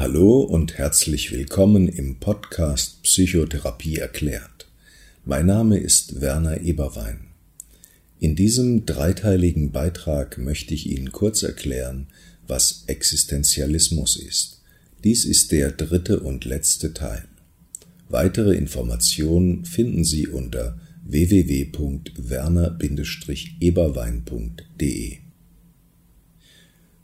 Hallo und herzlich willkommen im Podcast Psychotherapie erklärt. Mein Name ist Werner Eberwein. In diesem dreiteiligen Beitrag möchte ich Ihnen kurz erklären, was Existenzialismus ist. Dies ist der dritte und letzte Teil. Weitere Informationen finden Sie unter www.werner-eberwein.de.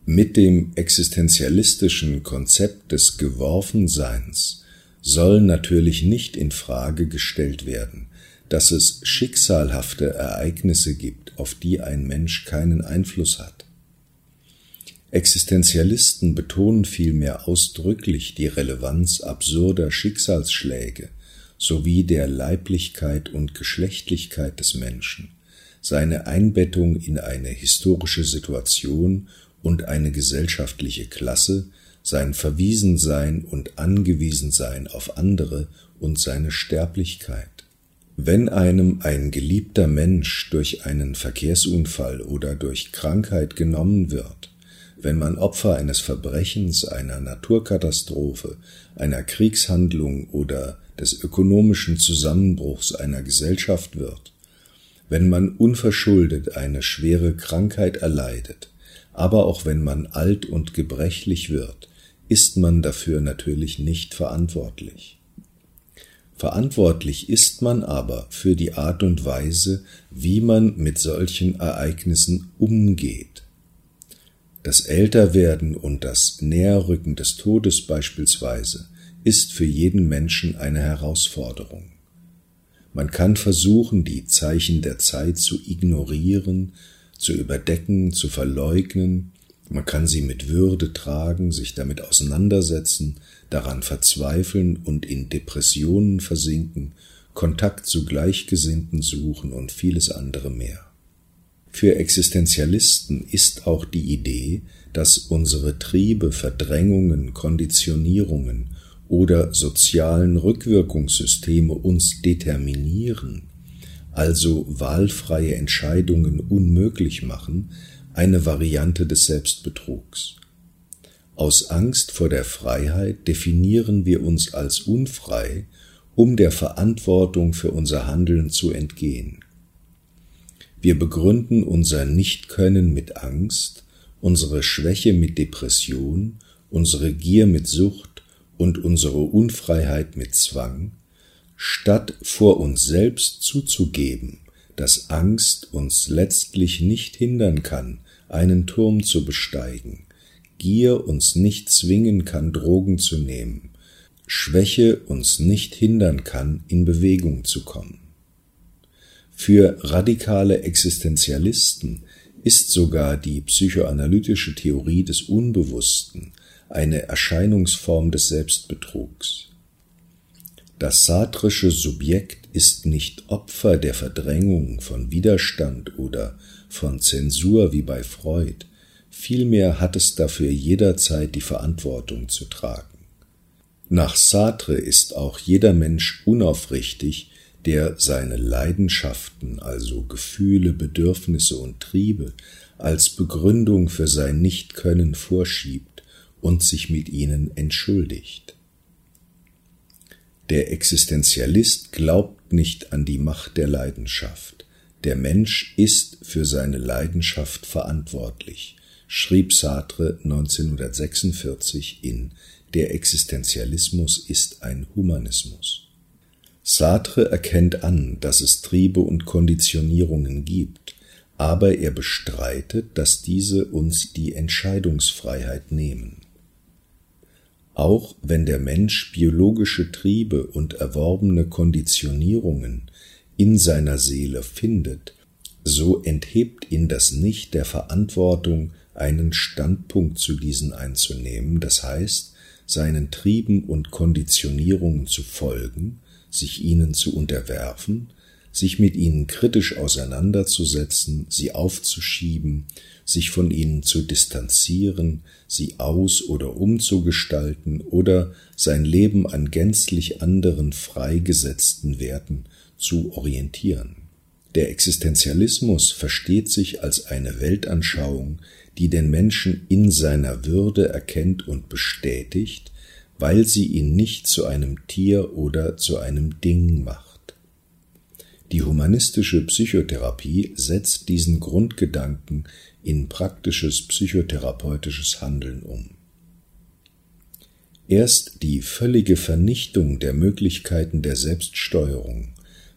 Mit dem existenzialistischen Konzept des Geworfenseins soll natürlich nicht in Frage gestellt werden, dass es schicksalhafte Ereignisse gibt, auf die ein Mensch keinen Einfluss hat. Existenzialisten betonen vielmehr ausdrücklich die Relevanz absurder Schicksalsschläge sowie der Leiblichkeit und Geschlechtlichkeit des Menschen, seine Einbettung in eine historische Situation und eine gesellschaftliche Klasse, sein Verwiesensein und Angewiesensein auf andere und seine Sterblichkeit. Wenn einem ein geliebter Mensch durch einen Verkehrsunfall oder durch Krankheit genommen wird, wenn man Opfer eines Verbrechens, einer Naturkatastrophe, einer Kriegshandlung oder des ökonomischen Zusammenbruchs einer Gesellschaft wird, wenn man unverschuldet eine schwere Krankheit erleidet, aber auch wenn man alt und gebrechlich wird, ist man dafür natürlich nicht verantwortlich. Verantwortlich ist man aber für die Art und Weise, wie man mit solchen Ereignissen umgeht. Das Älterwerden und das Näherrücken des Todes beispielsweise ist für jeden Menschen eine Herausforderung. Man kann versuchen, die Zeichen der Zeit zu ignorieren zu überdecken, zu verleugnen, man kann sie mit Würde tragen, sich damit auseinandersetzen, daran verzweifeln und in Depressionen versinken, Kontakt zu Gleichgesinnten suchen und vieles andere mehr. Für Existenzialisten ist auch die Idee, dass unsere Triebe, Verdrängungen, Konditionierungen oder sozialen Rückwirkungssysteme uns determinieren, also wahlfreie Entscheidungen unmöglich machen, eine Variante des Selbstbetrugs. Aus Angst vor der Freiheit definieren wir uns als unfrei, um der Verantwortung für unser Handeln zu entgehen. Wir begründen unser Nichtkönnen mit Angst, unsere Schwäche mit Depression, unsere Gier mit Sucht und unsere Unfreiheit mit Zwang, statt vor uns selbst zuzugeben, dass Angst uns letztlich nicht hindern kann, einen Turm zu besteigen, Gier uns nicht zwingen kann, Drogen zu nehmen, Schwäche uns nicht hindern kann, in Bewegung zu kommen. Für radikale Existenzialisten ist sogar die psychoanalytische Theorie des Unbewussten eine Erscheinungsform des Selbstbetrugs. Das sartrische Subjekt ist nicht Opfer der Verdrängung von Widerstand oder von Zensur wie bei Freud, vielmehr hat es dafür jederzeit die Verantwortung zu tragen. Nach Sartre ist auch jeder Mensch unaufrichtig, der seine Leidenschaften, also Gefühle, Bedürfnisse und Triebe, als Begründung für sein Nichtkönnen vorschiebt und sich mit ihnen entschuldigt. Der Existenzialist glaubt nicht an die Macht der Leidenschaft. Der Mensch ist für seine Leidenschaft verantwortlich, schrieb Sartre 1946 in Der Existenzialismus ist ein Humanismus. Sartre erkennt an, dass es Triebe und Konditionierungen gibt, aber er bestreitet, dass diese uns die Entscheidungsfreiheit nehmen. Auch wenn der Mensch biologische Triebe und erworbene Konditionierungen in seiner Seele findet, so enthebt ihn das nicht der Verantwortung, einen Standpunkt zu diesen einzunehmen, das heißt, seinen Trieben und Konditionierungen zu folgen, sich ihnen zu unterwerfen, sich mit ihnen kritisch auseinanderzusetzen, sie aufzuschieben, sich von ihnen zu distanzieren, sie aus oder umzugestalten oder sein Leben an gänzlich anderen freigesetzten Werten zu orientieren. Der Existenzialismus versteht sich als eine Weltanschauung, die den Menschen in seiner Würde erkennt und bestätigt, weil sie ihn nicht zu einem Tier oder zu einem Ding macht. Die humanistische Psychotherapie setzt diesen Grundgedanken in praktisches psychotherapeutisches Handeln um. Erst die völlige Vernichtung der Möglichkeiten der Selbststeuerung,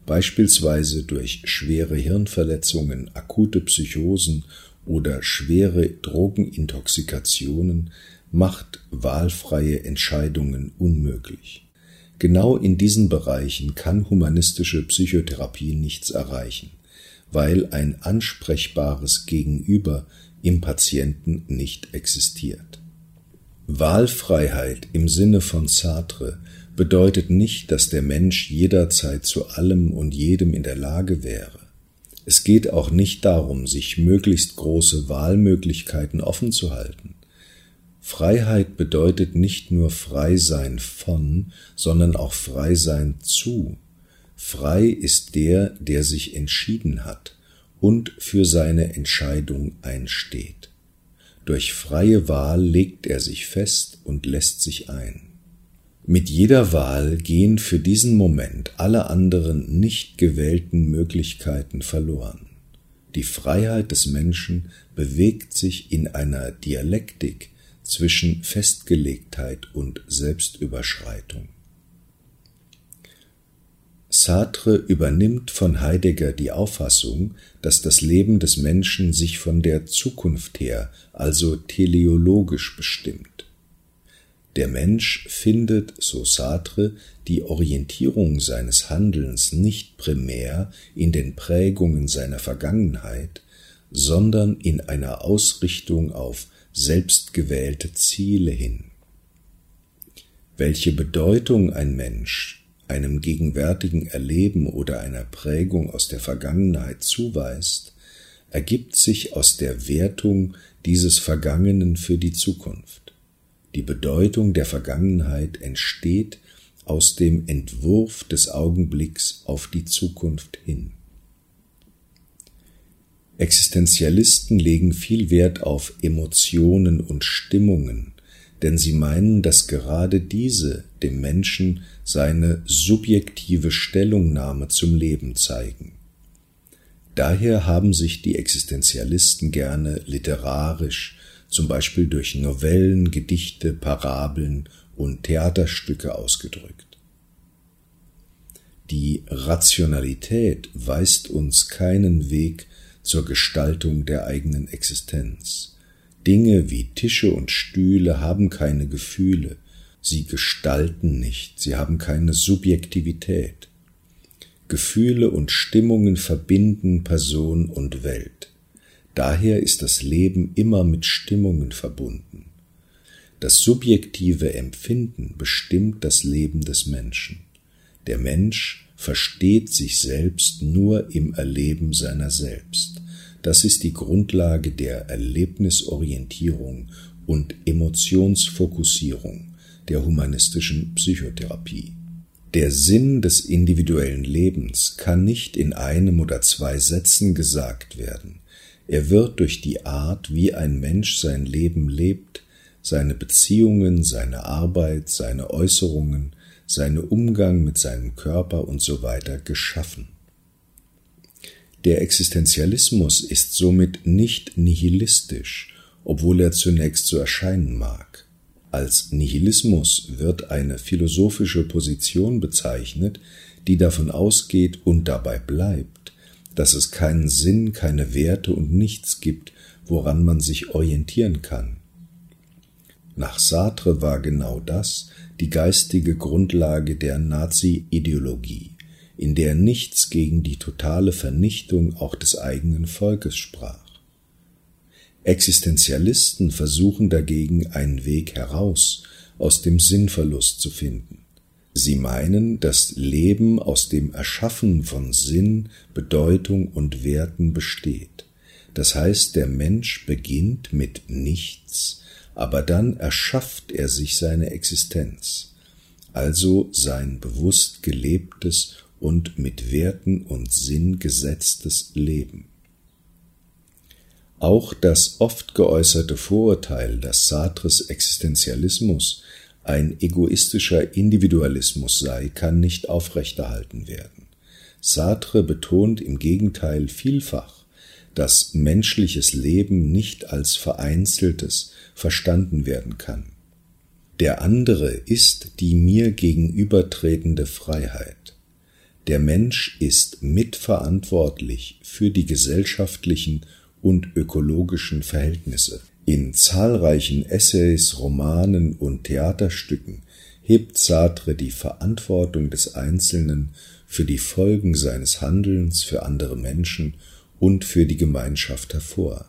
beispielsweise durch schwere Hirnverletzungen, akute Psychosen oder schwere Drogenintoxikationen, macht wahlfreie Entscheidungen unmöglich. Genau in diesen Bereichen kann humanistische Psychotherapie nichts erreichen, weil ein ansprechbares Gegenüber im Patienten nicht existiert. Wahlfreiheit im Sinne von Sartre bedeutet nicht, dass der Mensch jederzeit zu allem und jedem in der Lage wäre. Es geht auch nicht darum, sich möglichst große Wahlmöglichkeiten offen zu halten. Freiheit bedeutet nicht nur frei sein von, sondern auch frei sein zu. Frei ist der, der sich entschieden hat und für seine Entscheidung einsteht. Durch freie Wahl legt er sich fest und lässt sich ein. Mit jeder Wahl gehen für diesen Moment alle anderen nicht gewählten Möglichkeiten verloren. Die Freiheit des Menschen bewegt sich in einer Dialektik zwischen Festgelegtheit und Selbstüberschreitung. Sartre übernimmt von Heidegger die Auffassung, dass das Leben des Menschen sich von der Zukunft her, also teleologisch bestimmt. Der Mensch findet, so Sartre, die Orientierung seines Handelns nicht primär in den Prägungen seiner Vergangenheit, sondern in einer Ausrichtung auf selbstgewählte Ziele hin. Welche Bedeutung ein Mensch einem gegenwärtigen Erleben oder einer Prägung aus der Vergangenheit zuweist, ergibt sich aus der Wertung dieses Vergangenen für die Zukunft. Die Bedeutung der Vergangenheit entsteht aus dem Entwurf des Augenblicks auf die Zukunft hin. Existenzialisten legen viel Wert auf Emotionen und Stimmungen, denn sie meinen, dass gerade diese dem Menschen seine subjektive Stellungnahme zum Leben zeigen. Daher haben sich die Existenzialisten gerne literarisch, zum Beispiel durch Novellen, Gedichte, Parabeln und Theaterstücke ausgedrückt. Die Rationalität weist uns keinen Weg zur Gestaltung der eigenen Existenz. Dinge wie Tische und Stühle haben keine Gefühle, sie gestalten nicht, sie haben keine Subjektivität. Gefühle und Stimmungen verbinden Person und Welt. Daher ist das Leben immer mit Stimmungen verbunden. Das subjektive Empfinden bestimmt das Leben des Menschen. Der Mensch versteht sich selbst nur im Erleben seiner selbst. Das ist die Grundlage der Erlebnisorientierung und Emotionsfokussierung der humanistischen Psychotherapie. Der Sinn des individuellen Lebens kann nicht in einem oder zwei Sätzen gesagt werden. Er wird durch die Art, wie ein Mensch sein Leben lebt, seine Beziehungen, seine Arbeit, seine Äußerungen, seine Umgang mit seinem Körper und so geschaffen. Der Existenzialismus ist somit nicht nihilistisch, obwohl er zunächst so erscheinen mag. Als Nihilismus wird eine philosophische Position bezeichnet, die davon ausgeht und dabei bleibt, dass es keinen Sinn, keine Werte und nichts gibt, woran man sich orientieren kann. Nach Sartre war genau das die geistige Grundlage der Nazi-Ideologie in der nichts gegen die totale Vernichtung auch des eigenen Volkes sprach. Existenzialisten versuchen dagegen einen Weg heraus aus dem Sinnverlust zu finden. Sie meinen, das Leben aus dem Erschaffen von Sinn, Bedeutung und Werten besteht. Das heißt, der Mensch beginnt mit nichts, aber dann erschafft er sich seine Existenz, also sein bewusst gelebtes und mit Werten und Sinn gesetztes Leben. Auch das oft geäußerte Vorurteil, dass Sartres Existenzialismus ein egoistischer Individualismus sei, kann nicht aufrechterhalten werden. Sartre betont im Gegenteil vielfach, dass menschliches Leben nicht als vereinzeltes verstanden werden kann. Der andere ist die mir gegenübertretende Freiheit. Der Mensch ist mitverantwortlich für die gesellschaftlichen und ökologischen Verhältnisse. In zahlreichen Essays, Romanen und Theaterstücken hebt Sartre die Verantwortung des Einzelnen für die Folgen seines Handelns für andere Menschen und für die Gemeinschaft hervor.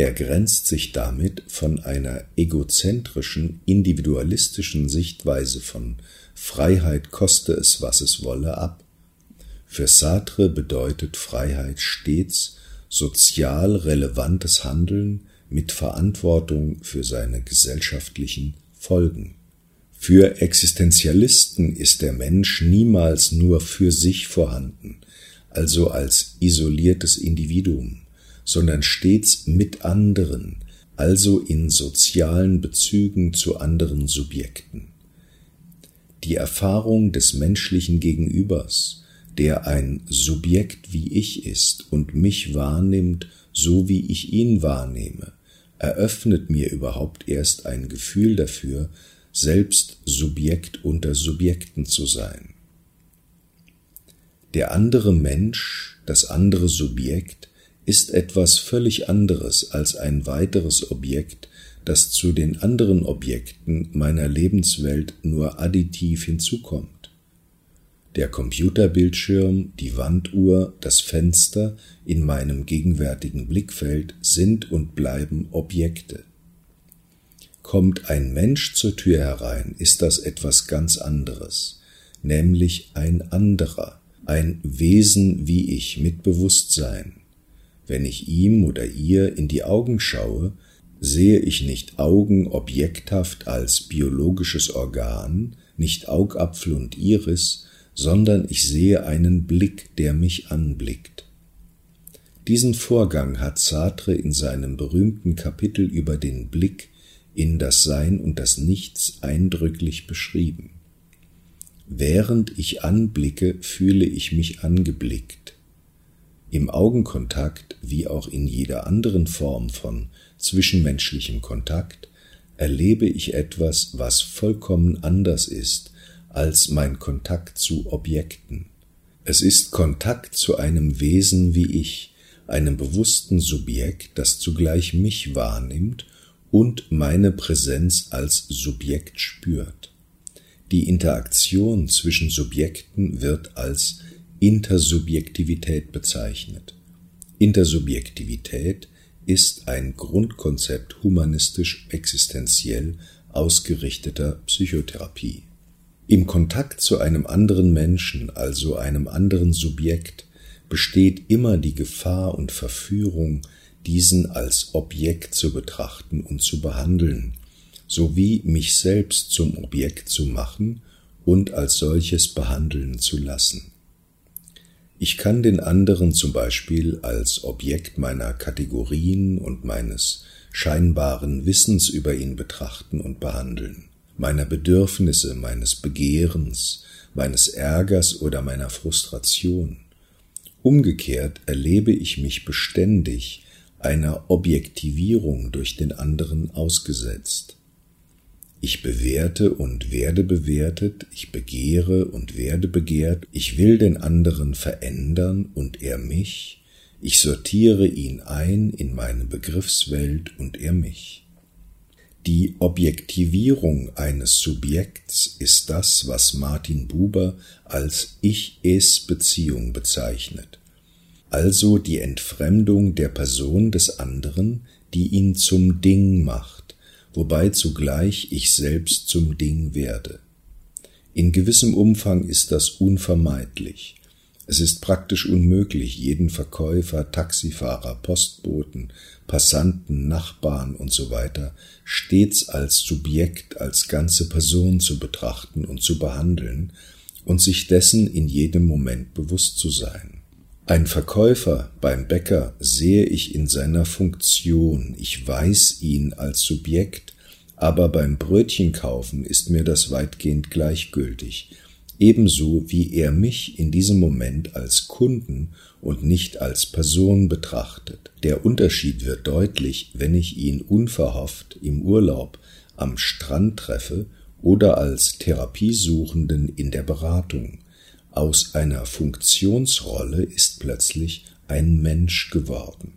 Er grenzt sich damit von einer egozentrischen, individualistischen Sichtweise von Freiheit koste es, was es wolle, ab. Für Sartre bedeutet Freiheit stets sozial relevantes Handeln mit Verantwortung für seine gesellschaftlichen Folgen. Für Existenzialisten ist der Mensch niemals nur für sich vorhanden, also als isoliertes Individuum, sondern stets mit anderen, also in sozialen Bezügen zu anderen Subjekten. Die Erfahrung des menschlichen Gegenübers, der ein Subjekt wie ich ist und mich wahrnimmt, so wie ich ihn wahrnehme, eröffnet mir überhaupt erst ein Gefühl dafür, selbst Subjekt unter Subjekten zu sein. Der andere Mensch, das andere Subjekt, ist etwas völlig anderes als ein weiteres Objekt, das zu den anderen Objekten meiner Lebenswelt nur additiv hinzukommt. Der Computerbildschirm, die Wanduhr, das Fenster in meinem gegenwärtigen Blickfeld sind und bleiben Objekte. Kommt ein Mensch zur Tür herein, ist das etwas ganz anderes, nämlich ein anderer, ein Wesen wie ich mit Bewusstsein. Wenn ich ihm oder ihr in die Augen schaue, sehe ich nicht Augen objekthaft als biologisches Organ, nicht Augapfel und Iris, sondern ich sehe einen Blick, der mich anblickt. Diesen Vorgang hat Sartre in seinem berühmten Kapitel über den Blick in das Sein und das Nichts eindrücklich beschrieben. Während ich anblicke, fühle ich mich angeblickt. Im Augenkontakt wie auch in jeder anderen Form von zwischenmenschlichem Kontakt erlebe ich etwas, was vollkommen anders ist als mein Kontakt zu Objekten. Es ist Kontakt zu einem Wesen wie ich, einem bewussten Subjekt, das zugleich mich wahrnimmt und meine Präsenz als Subjekt spürt. Die Interaktion zwischen Subjekten wird als Intersubjektivität bezeichnet. Intersubjektivität ist ein Grundkonzept humanistisch existenziell ausgerichteter Psychotherapie. Im Kontakt zu einem anderen Menschen, also einem anderen Subjekt, besteht immer die Gefahr und Verführung, diesen als Objekt zu betrachten und zu behandeln, sowie mich selbst zum Objekt zu machen und als solches behandeln zu lassen. Ich kann den anderen zum Beispiel als Objekt meiner Kategorien und meines scheinbaren Wissens über ihn betrachten und behandeln meiner Bedürfnisse, meines Begehrens, meines Ärgers oder meiner Frustration. Umgekehrt erlebe ich mich beständig einer Objektivierung durch den anderen ausgesetzt. Ich bewerte und werde bewertet, ich begehre und werde begehrt, ich will den anderen verändern und er mich, ich sortiere ihn ein in meine Begriffswelt und er mich. Die Objektivierung eines Subjekts ist das, was Martin Buber als Ich-Es-Beziehung bezeichnet, also die Entfremdung der Person des anderen, die ihn zum Ding macht, wobei zugleich ich selbst zum Ding werde. In gewissem Umfang ist das unvermeidlich. Es ist praktisch unmöglich, jeden Verkäufer, Taxifahrer, Postboten, Passanten, Nachbarn und so stets als Subjekt, als ganze Person zu betrachten und zu behandeln und sich dessen in jedem Moment bewusst zu sein. Ein Verkäufer beim Bäcker sehe ich in seiner Funktion, ich weiß ihn als Subjekt, aber beim Brötchenkaufen ist mir das weitgehend gleichgültig, ebenso wie er mich in diesem Moment als Kunden und nicht als Person betrachtet. Der Unterschied wird deutlich, wenn ich ihn unverhofft im Urlaub am Strand treffe oder als Therapiesuchenden in der Beratung. Aus einer Funktionsrolle ist plötzlich ein Mensch geworden.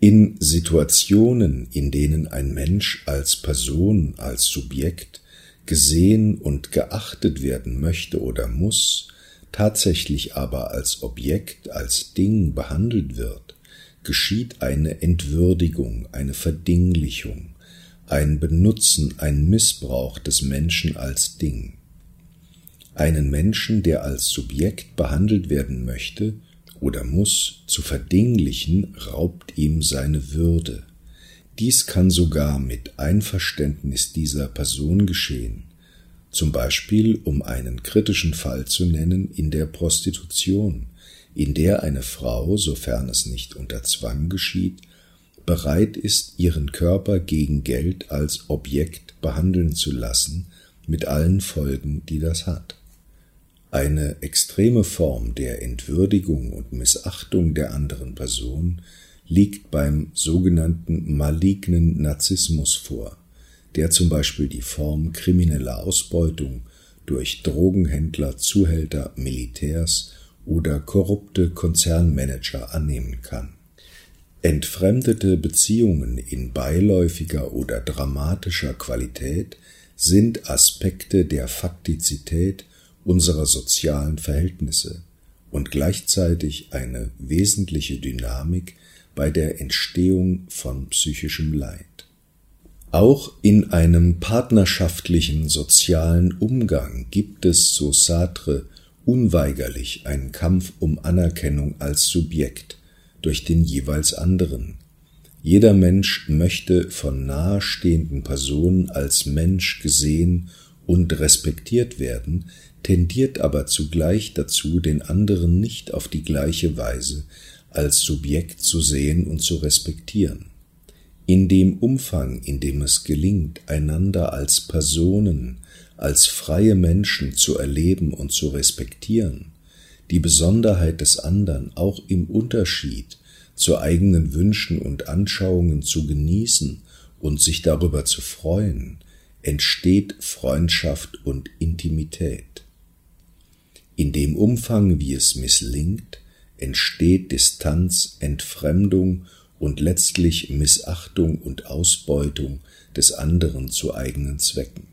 In Situationen, in denen ein Mensch als Person, als Subjekt gesehen und geachtet werden möchte oder muss, tatsächlich aber als Objekt, als Ding behandelt wird, geschieht eine Entwürdigung, eine Verdinglichung, ein Benutzen, ein Missbrauch des Menschen als Ding. Einen Menschen, der als Subjekt behandelt werden möchte oder muss, zu verdinglichen, raubt ihm seine Würde. Dies kann sogar mit Einverständnis dieser Person geschehen, zum Beispiel um einen kritischen Fall zu nennen in der Prostitution, in der eine Frau, sofern es nicht unter Zwang geschieht, bereit ist, ihren Körper gegen Geld als Objekt behandeln zu lassen, mit allen Folgen, die das hat. Eine extreme Form der Entwürdigung und Missachtung der anderen Person liegt beim sogenannten malignen Narzissmus vor, der zum Beispiel die Form krimineller Ausbeutung durch Drogenhändler, Zuhälter, Militärs oder korrupte Konzernmanager annehmen kann. Entfremdete Beziehungen in beiläufiger oder dramatischer Qualität sind Aspekte der Faktizität unserer sozialen Verhältnisse und gleichzeitig eine wesentliche Dynamik bei der Entstehung von psychischem Leid. Auch in einem partnerschaftlichen sozialen Umgang gibt es, so Sartre, unweigerlich einen Kampf um Anerkennung als Subjekt durch den jeweils anderen. Jeder Mensch möchte von nahestehenden Personen als Mensch gesehen und respektiert werden, tendiert aber zugleich dazu, den anderen nicht auf die gleiche Weise als Subjekt zu sehen und zu respektieren. In dem Umfang, in dem es gelingt, einander als Personen, als freie Menschen zu erleben und zu respektieren, die Besonderheit des anderen auch im Unterschied zu eigenen Wünschen und Anschauungen zu genießen und sich darüber zu freuen, entsteht Freundschaft und Intimität. In dem Umfang, wie es misslingt, entsteht Distanz, Entfremdung und letztlich Missachtung und Ausbeutung des anderen zu eigenen Zwecken.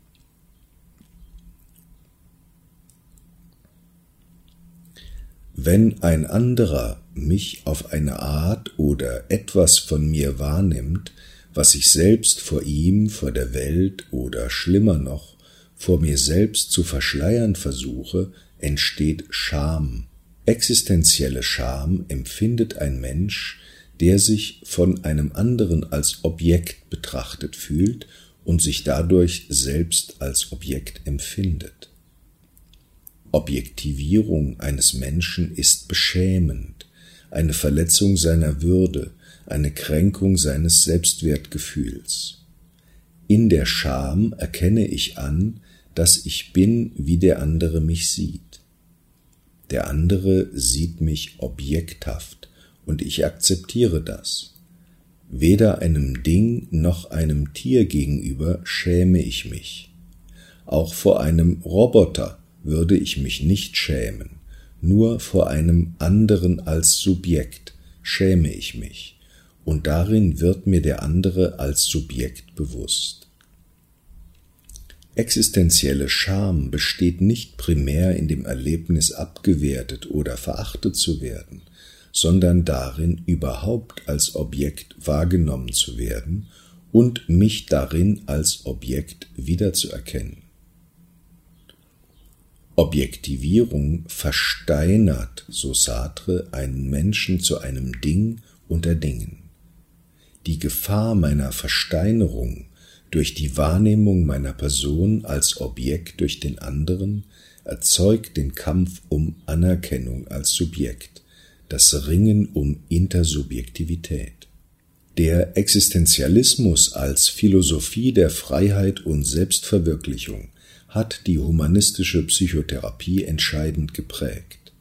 Wenn ein anderer mich auf eine Art oder etwas von mir wahrnimmt, was ich selbst vor ihm, vor der Welt oder schlimmer noch, vor mir selbst zu verschleiern versuche, entsteht Scham. Existenzielle Scham empfindet ein Mensch, der sich von einem anderen als Objekt betrachtet fühlt und sich dadurch selbst als Objekt empfindet. Objektivierung eines Menschen ist beschämend, eine Verletzung seiner Würde, eine Kränkung seines Selbstwertgefühls. In der Scham erkenne ich an, dass ich bin, wie der andere mich sieht. Der andere sieht mich objekthaft und ich akzeptiere das. Weder einem Ding noch einem Tier gegenüber schäme ich mich. Auch vor einem Roboter würde ich mich nicht schämen, nur vor einem anderen als Subjekt schäme ich mich, und darin wird mir der andere als Subjekt bewusst. Existenzielle Scham besteht nicht primär in dem Erlebnis abgewertet oder verachtet zu werden, sondern darin überhaupt als Objekt wahrgenommen zu werden und mich darin als Objekt wiederzuerkennen. Objektivierung versteinert, so Sartre, einen Menschen zu einem Ding unter Dingen. Die Gefahr meiner Versteinerung durch die Wahrnehmung meiner Person als Objekt durch den anderen erzeugt den Kampf um Anerkennung als Subjekt, das Ringen um Intersubjektivität. Der Existenzialismus als Philosophie der Freiheit und Selbstverwirklichung hat die humanistische Psychotherapie entscheidend geprägt.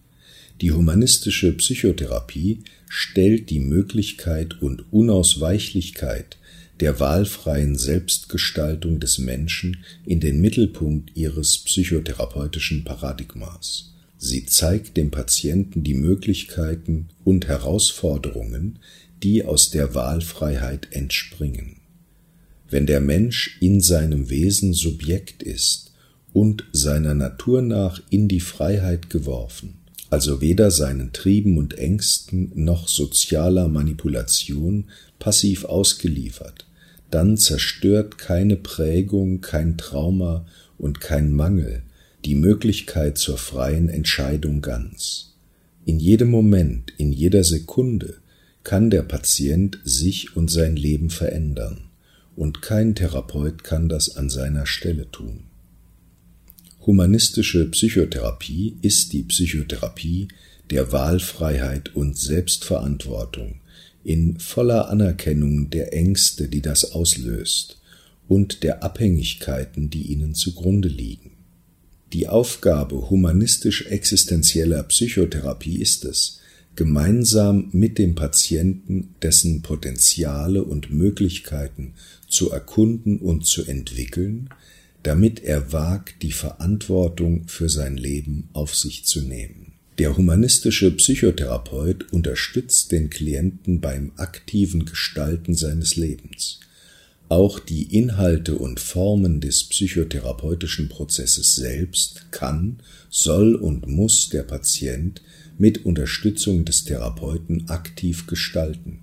Die humanistische Psychotherapie stellt die Möglichkeit und Unausweichlichkeit der wahlfreien Selbstgestaltung des Menschen in den Mittelpunkt ihres psychotherapeutischen Paradigmas. Sie zeigt dem Patienten die Möglichkeiten und Herausforderungen, die aus der Wahlfreiheit entspringen. Wenn der Mensch in seinem Wesen Subjekt ist und seiner Natur nach in die Freiheit geworfen, also weder seinen Trieben und Ängsten noch sozialer Manipulation passiv ausgeliefert, dann zerstört keine Prägung, kein Trauma und kein Mangel die Möglichkeit zur freien Entscheidung ganz. In jedem Moment, in jeder Sekunde kann der Patient sich und sein Leben verändern, und kein Therapeut kann das an seiner Stelle tun. Humanistische Psychotherapie ist die Psychotherapie der Wahlfreiheit und Selbstverantwortung in voller Anerkennung der Ängste, die das auslöst, und der Abhängigkeiten, die ihnen zugrunde liegen. Die Aufgabe humanistisch-existenzieller Psychotherapie ist es, gemeinsam mit dem Patienten dessen Potenziale und Möglichkeiten zu erkunden und zu entwickeln, damit er wagt, die Verantwortung für sein Leben auf sich zu nehmen. Der humanistische Psychotherapeut unterstützt den Klienten beim aktiven Gestalten seines Lebens. Auch die Inhalte und Formen des psychotherapeutischen Prozesses selbst kann, soll und muss der Patient mit Unterstützung des Therapeuten aktiv gestalten.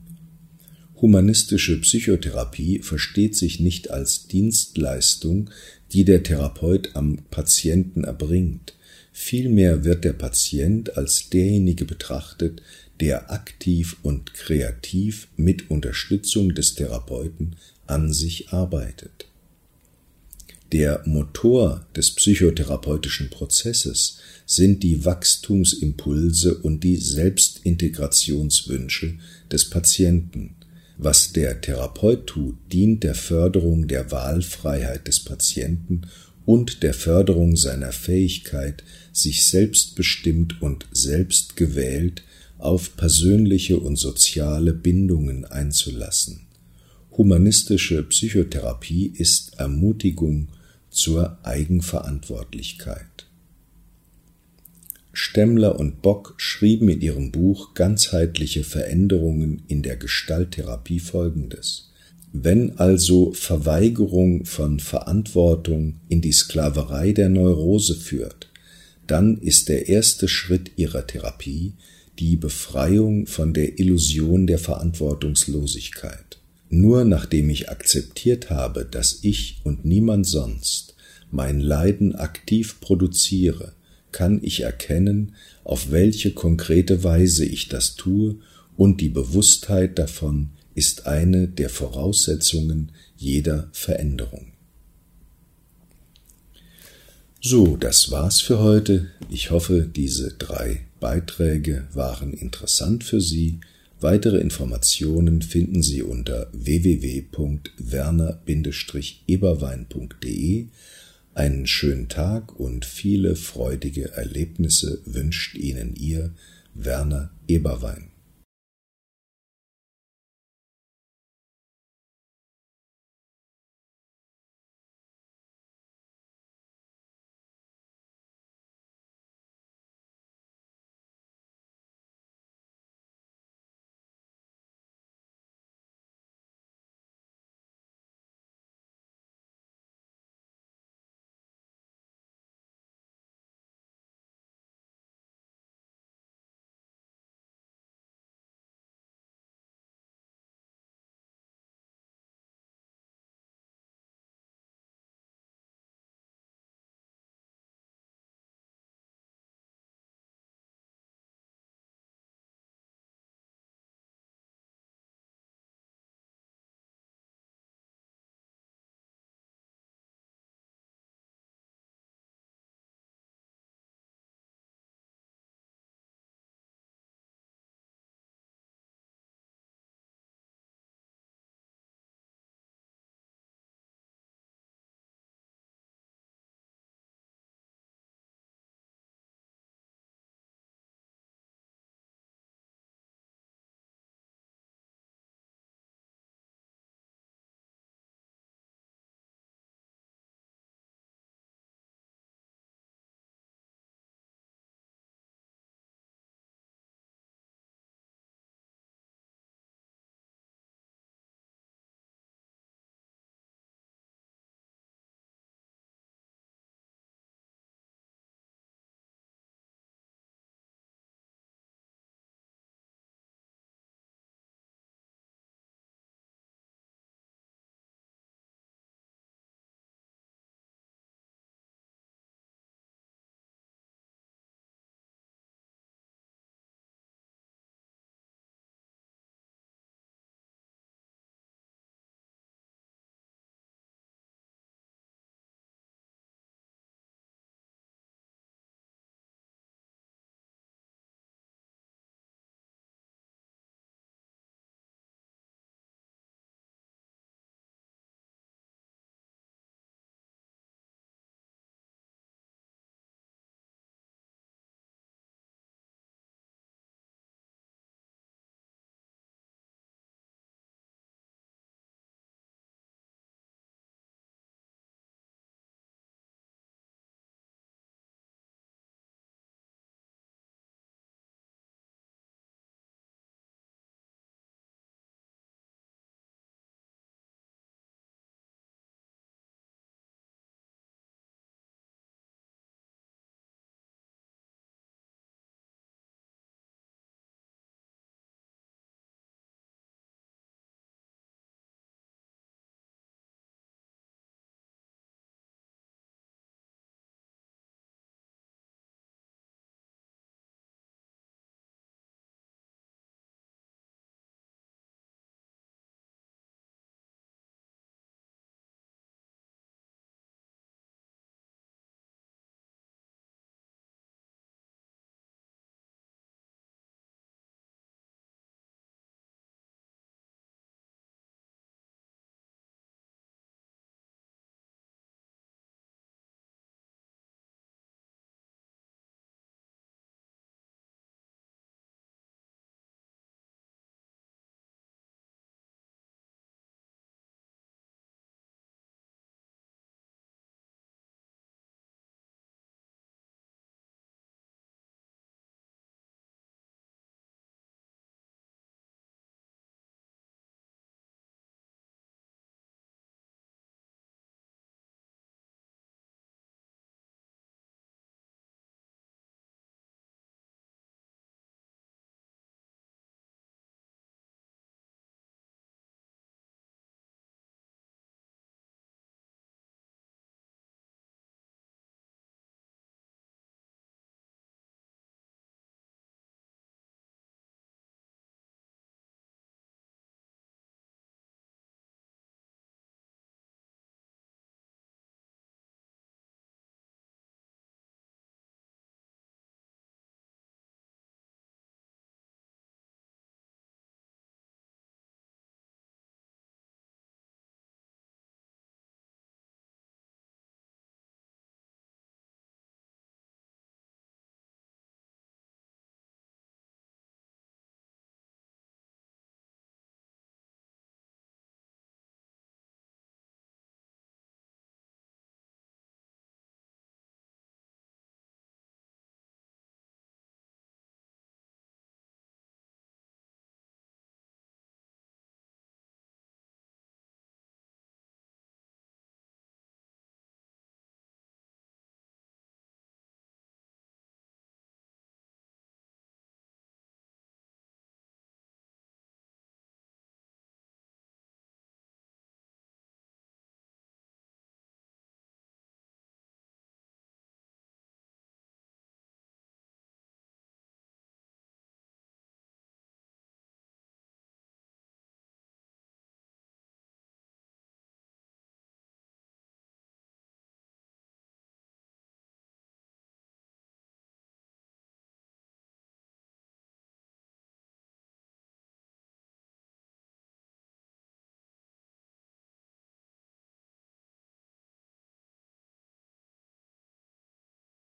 Humanistische Psychotherapie versteht sich nicht als Dienstleistung, die der Therapeut am Patienten erbringt. Vielmehr wird der Patient als derjenige betrachtet, der aktiv und kreativ mit Unterstützung des Therapeuten an sich arbeitet. Der Motor des psychotherapeutischen Prozesses sind die Wachstumsimpulse und die Selbstintegrationswünsche des Patienten. Was der Therapeut tut, dient der Förderung der Wahlfreiheit des Patienten und der Förderung seiner Fähigkeit, sich selbstbestimmt und selbstgewählt auf persönliche und soziale Bindungen einzulassen. Humanistische Psychotherapie ist Ermutigung zur Eigenverantwortlichkeit. Stemmler und Bock schrieben in ihrem Buch Ganzheitliche Veränderungen in der Gestalttherapie folgendes. Wenn also Verweigerung von Verantwortung in die Sklaverei der Neurose führt, dann ist der erste Schritt ihrer Therapie die Befreiung von der Illusion der Verantwortungslosigkeit. Nur nachdem ich akzeptiert habe, dass ich und niemand sonst mein Leiden aktiv produziere, kann ich erkennen, auf welche konkrete Weise ich das tue, und die Bewusstheit davon ist eine der Voraussetzungen jeder Veränderung. So, das war's für heute. Ich hoffe, diese drei Beiträge waren interessant für Sie. Weitere Informationen finden Sie unter www.werner-eberwein.de einen schönen Tag und viele freudige Erlebnisse wünscht Ihnen Ihr Werner Eberwein.